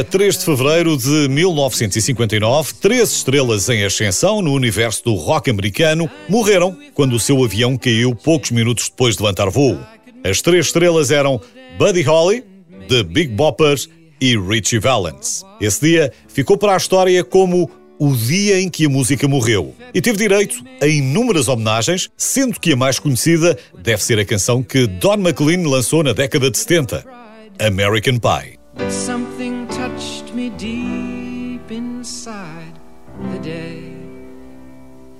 A 3 de fevereiro de 1959, três estrelas em ascensão no universo do rock americano morreram quando o seu avião caiu poucos minutos depois de levantar voo. As três estrelas eram Buddy Holly, The Big Boppers e Richie Valens. Esse dia ficou para a história como o dia em que a música morreu e teve direito a inúmeras homenagens, sendo que a mais conhecida deve ser a canção que Don McLean lançou na década de 70, American Pie. Something touched me deep inside the day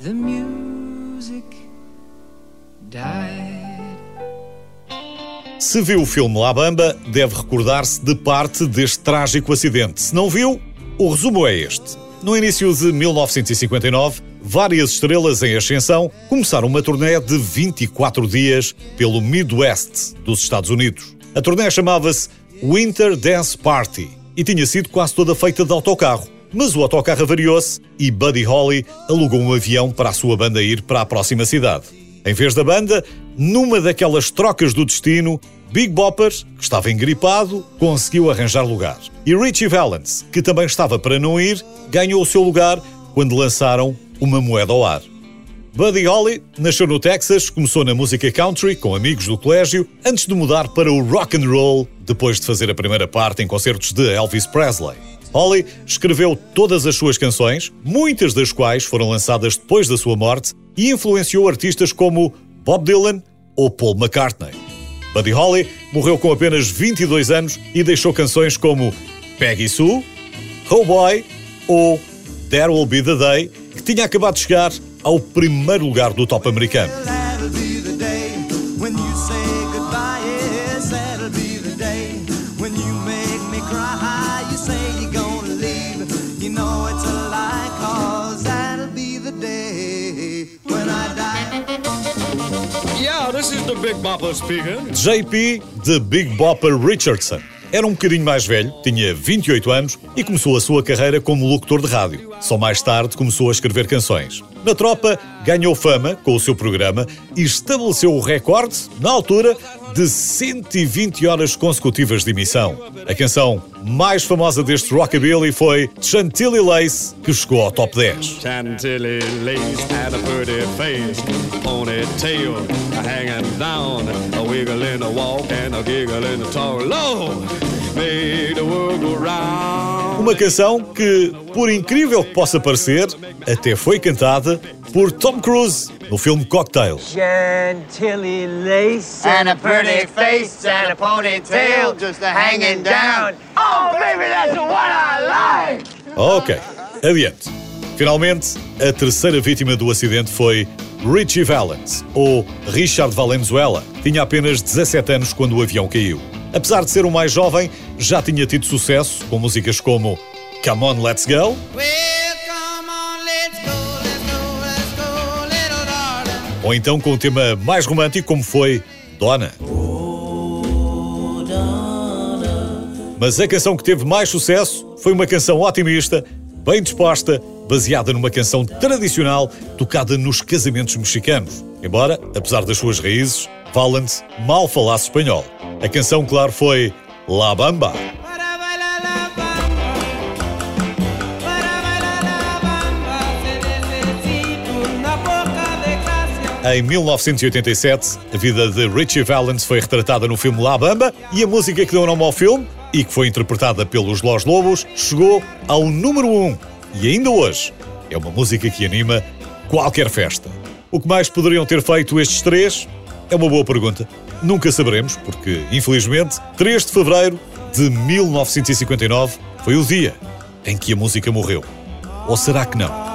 the music died. Se viu o filme La Bamba, deve recordar-se de parte deste trágico acidente. Se não viu, o resumo é este. No início de 1959, várias estrelas em ascensão começaram uma turnê de 24 dias pelo Midwest dos Estados Unidos. A turnê chamava-se Winter Dance Party e tinha sido quase toda feita de autocarro. Mas o autocarro avariou-se e Buddy Holly alugou um avião para a sua banda ir para a próxima cidade. Em vez da banda, numa daquelas trocas do destino, Big Bopper, que estava engripado, conseguiu arranjar lugar. E Richie Valens, que também estava para não ir, ganhou o seu lugar quando lançaram uma moeda ao ar. Buddy Holly nasceu no Texas, começou na música country com amigos do colégio, antes de mudar para o rock and roll, depois de fazer a primeira parte em concertos de Elvis Presley. Holly escreveu todas as suas canções, muitas das quais foram lançadas depois da sua morte, e influenciou artistas como Bob Dylan ou Paul McCartney. Buddy Holly morreu com apenas 22 anos e deixou canções como Peggy Sue, Oh Boy ou There Will Be the Day, que tinha acabado de chegar ao primeiro lugar do top americano. Yeah, this is the Big Bopper speaking. JP, The Big Bopper Richardson. Era um bocadinho mais velho, tinha 28 anos e começou a sua carreira como locutor de rádio. Só mais tarde começou a escrever canções. Na tropa, ganhou fama com o seu programa e estabeleceu o recorde, na altura, de 120 horas consecutivas de emissão. A canção mais famosa deste rockabilly foi Chantilly Lace, que chegou ao top 10. Chantilly Lace had a pretty face, ponytail hanging down, a wiggle in a walk and a giggle in a talk. Low, made the world go round. Uma canção que, por incrível que possa parecer, até foi cantada por Tom Cruise no filme Cocktail. Chantilly lace and a pretty face and a ponytail just a hanging down. Oh, baby, that's what I like! Ok, adiante. Finalmente, a terceira vítima do acidente foi Richie Valens, ou Richard Valenzuela. Tinha apenas 17 anos quando o avião caiu. Apesar de ser o mais jovem, já tinha tido sucesso com músicas como Come On Let's Go. Ou então com o tema mais romântico, como foi Donna. Mas a canção que teve mais sucesso foi uma canção otimista, bem disposta, baseada numa canção tradicional tocada nos casamentos mexicanos. Embora, apesar das suas raízes, Valens mal falasse espanhol. A canção, claro, foi La Bamba. Em 1987, a vida de Richie Valens foi retratada no filme La Bamba e a música que deu nome ao filme, e que foi interpretada pelos Los Lobos, chegou ao número 1 um, e ainda hoje é uma música que anima qualquer festa. O que mais poderiam ter feito estes três? É uma boa pergunta. Nunca saberemos, porque, infelizmente, 3 de fevereiro de 1959 foi o dia em que a música morreu. Ou será que não?